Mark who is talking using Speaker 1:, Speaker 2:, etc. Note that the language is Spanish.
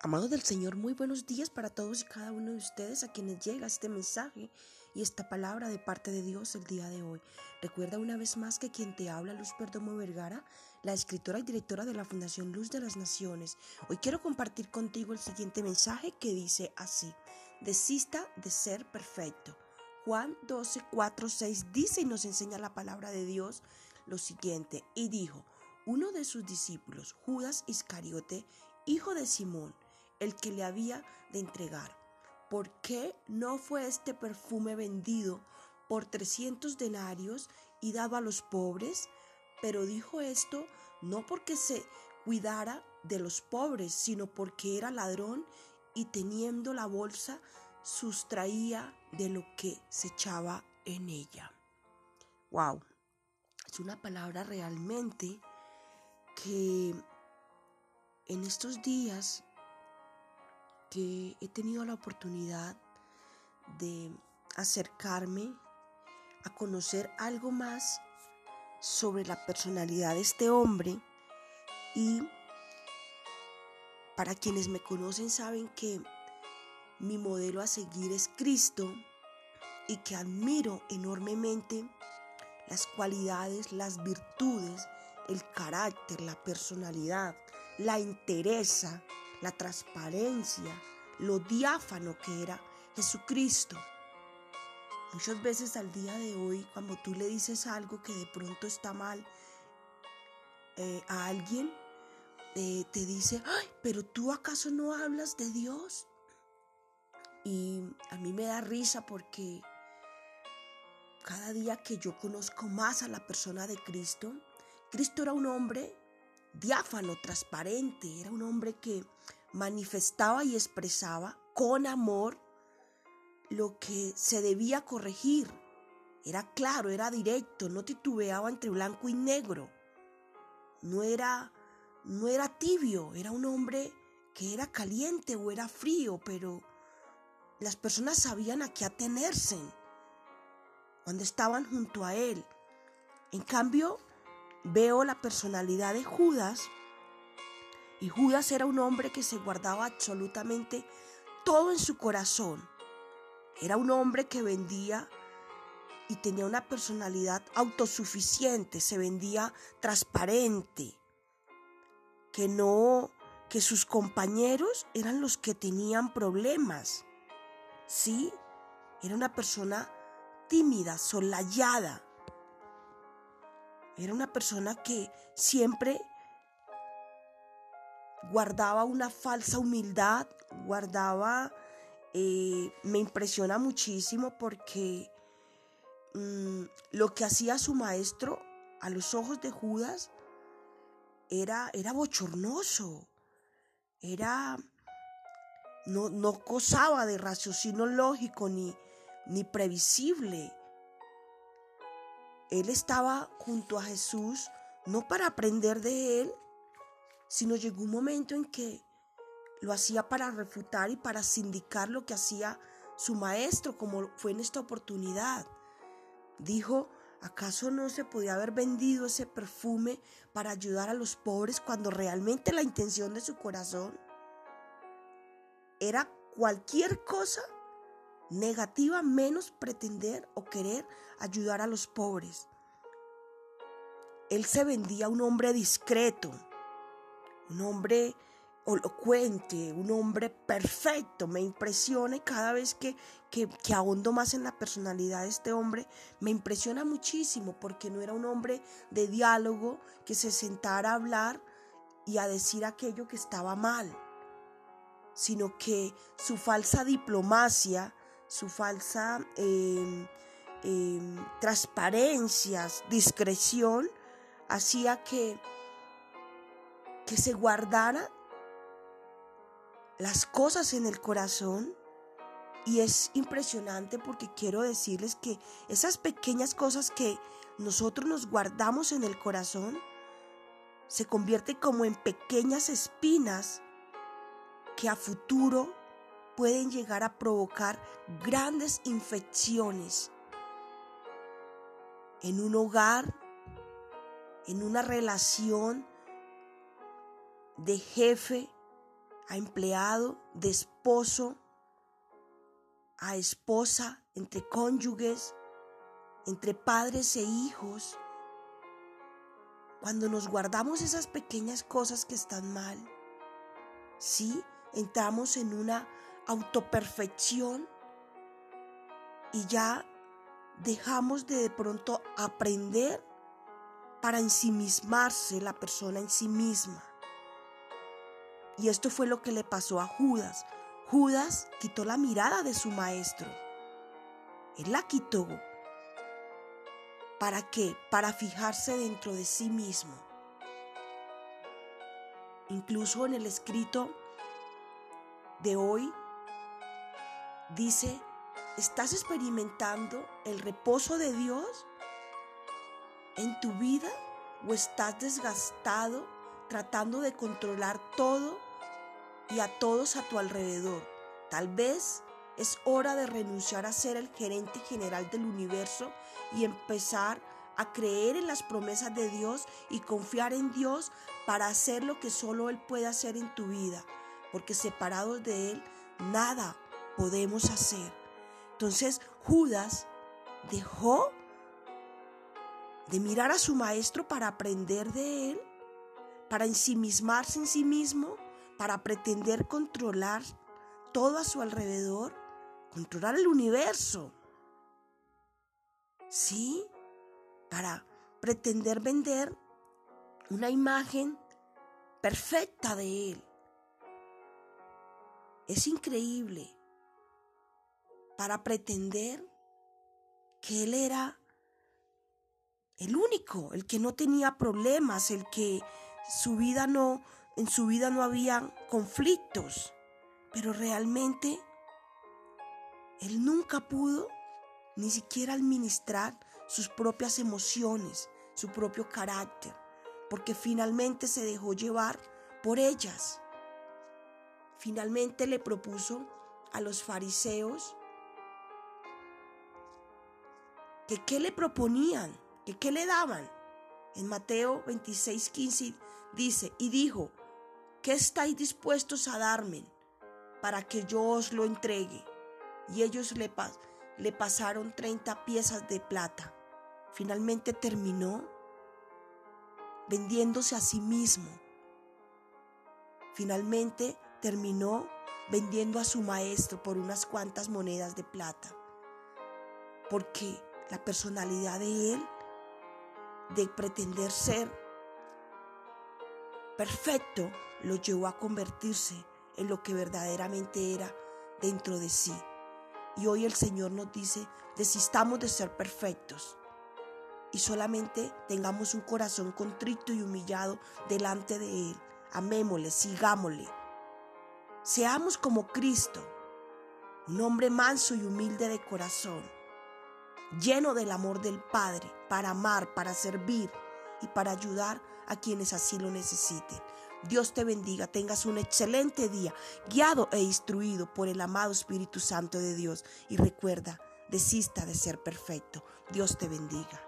Speaker 1: Amados del Señor, muy buenos días para todos y cada uno de ustedes a quienes llega este mensaje y esta palabra de parte de Dios el día de hoy. Recuerda una vez más que quien te habla, Luz Perdomo Vergara, la escritora y directora de la Fundación Luz de las Naciones. Hoy quiero compartir contigo el siguiente mensaje que dice así, desista de ser perfecto. Juan 12, 4, 6 dice y nos enseña la palabra de Dios lo siguiente, y dijo, uno de sus discípulos, Judas Iscariote, hijo de Simón, el que le había de entregar. ¿Por qué no fue este perfume vendido por 300 denarios y dado a los pobres? Pero dijo esto no porque se cuidara de los pobres, sino porque era ladrón y teniendo la bolsa sustraía de lo que se echaba en ella. Wow, es una palabra realmente que en estos días que he tenido la oportunidad de acercarme a conocer algo más sobre la personalidad de este hombre. Y para quienes me conocen saben que mi modelo a seguir es Cristo y que admiro enormemente las cualidades, las virtudes, el carácter, la personalidad, la interesa la transparencia, lo diáfano que era Jesucristo. Muchas veces al día de hoy, cuando tú le dices algo que de pronto está mal eh, a alguien, eh, te dice, Ay, pero tú acaso no hablas de Dios. Y a mí me da risa porque cada día que yo conozco más a la persona de Cristo, Cristo era un hombre diáfano, transparente, era un hombre que manifestaba y expresaba con amor lo que se debía corregir. Era claro, era directo, no titubeaba entre blanco y negro. No era no era tibio, era un hombre que era caliente o era frío, pero las personas sabían a qué atenerse cuando estaban junto a él. En cambio, veo la personalidad de Judas y Judas era un hombre que se guardaba absolutamente todo en su corazón. Era un hombre que vendía y tenía una personalidad autosuficiente, se vendía transparente, que no, que sus compañeros eran los que tenían problemas. Sí, era una persona tímida, solayada. Era una persona que siempre guardaba una falsa humildad, guardaba, eh, me impresiona muchísimo porque mm, lo que hacía su maestro a los ojos de Judas era, era bochornoso, era, no, no gozaba de raciocinio lógico ni, ni previsible. Él estaba junto a Jesús no para aprender de él, sino llegó un momento en que lo hacía para refutar y para sindicar lo que hacía su maestro, como fue en esta oportunidad. Dijo, ¿acaso no se podía haber vendido ese perfume para ayudar a los pobres cuando realmente la intención de su corazón era cualquier cosa negativa menos pretender o querer ayudar a los pobres? Él se vendía un hombre discreto, un hombre elocuente, un hombre perfecto. Me impresiona y cada vez que, que, que, ahondo más en la personalidad de este hombre, me impresiona muchísimo porque no era un hombre de diálogo que se sentara a hablar y a decir aquello que estaba mal, sino que su falsa diplomacia, su falsa eh, eh, transparencia, discreción, hacía que que se guardara las cosas en el corazón. Y es impresionante porque quiero decirles que esas pequeñas cosas que nosotros nos guardamos en el corazón se convierten como en pequeñas espinas que a futuro pueden llegar a provocar grandes infecciones en un hogar, en una relación de jefe a empleado, de esposo a esposa, entre cónyuges, entre padres e hijos. Cuando nos guardamos esas pequeñas cosas que están mal, sí, entramos en una autoperfección y ya dejamos de de pronto aprender para ensimismarse la persona en sí misma. Y esto fue lo que le pasó a Judas. Judas quitó la mirada de su maestro. Él la quitó. ¿Para qué? Para fijarse dentro de sí mismo. Incluso en el escrito de hoy dice, ¿estás experimentando el reposo de Dios en tu vida o estás desgastado tratando de controlar todo y a todos a tu alrededor. Tal vez es hora de renunciar a ser el gerente general del universo y empezar a creer en las promesas de Dios y confiar en Dios para hacer lo que solo Él puede hacer en tu vida, porque separados de Él nada podemos hacer. Entonces Judas dejó de mirar a su maestro para aprender de Él, para ensimismarse en sí mismo para pretender controlar todo a su alrededor, controlar el universo. Sí, para pretender vender una imagen perfecta de Él. Es increíble para pretender que Él era el único, el que no tenía problemas, el que su vida no, en su vida no había conflictos, pero realmente él nunca pudo ni siquiera administrar sus propias emociones, su propio carácter, porque finalmente se dejó llevar por ellas. Finalmente le propuso a los fariseos que qué le proponían, que qué le daban. En Mateo 26, 15 dice, y dijo, ¿qué estáis dispuestos a darme para que yo os lo entregue? Y ellos le, le pasaron 30 piezas de plata. Finalmente terminó vendiéndose a sí mismo. Finalmente terminó vendiendo a su maestro por unas cuantas monedas de plata. Porque la personalidad de él, de pretender ser perfecto lo llevó a convertirse en lo que verdaderamente era dentro de sí. Y hoy el Señor nos dice, desistamos de ser perfectos y solamente tengamos un corazón contrito y humillado delante de Él. Amémosle, sigámosle. Seamos como Cristo, un hombre manso y humilde de corazón, lleno del amor del Padre, para amar, para servir y para ayudar a quienes así lo necesiten. Dios te bendiga, tengas un excelente día, guiado e instruido por el amado Espíritu Santo de Dios. Y recuerda, desista de ser perfecto. Dios te bendiga.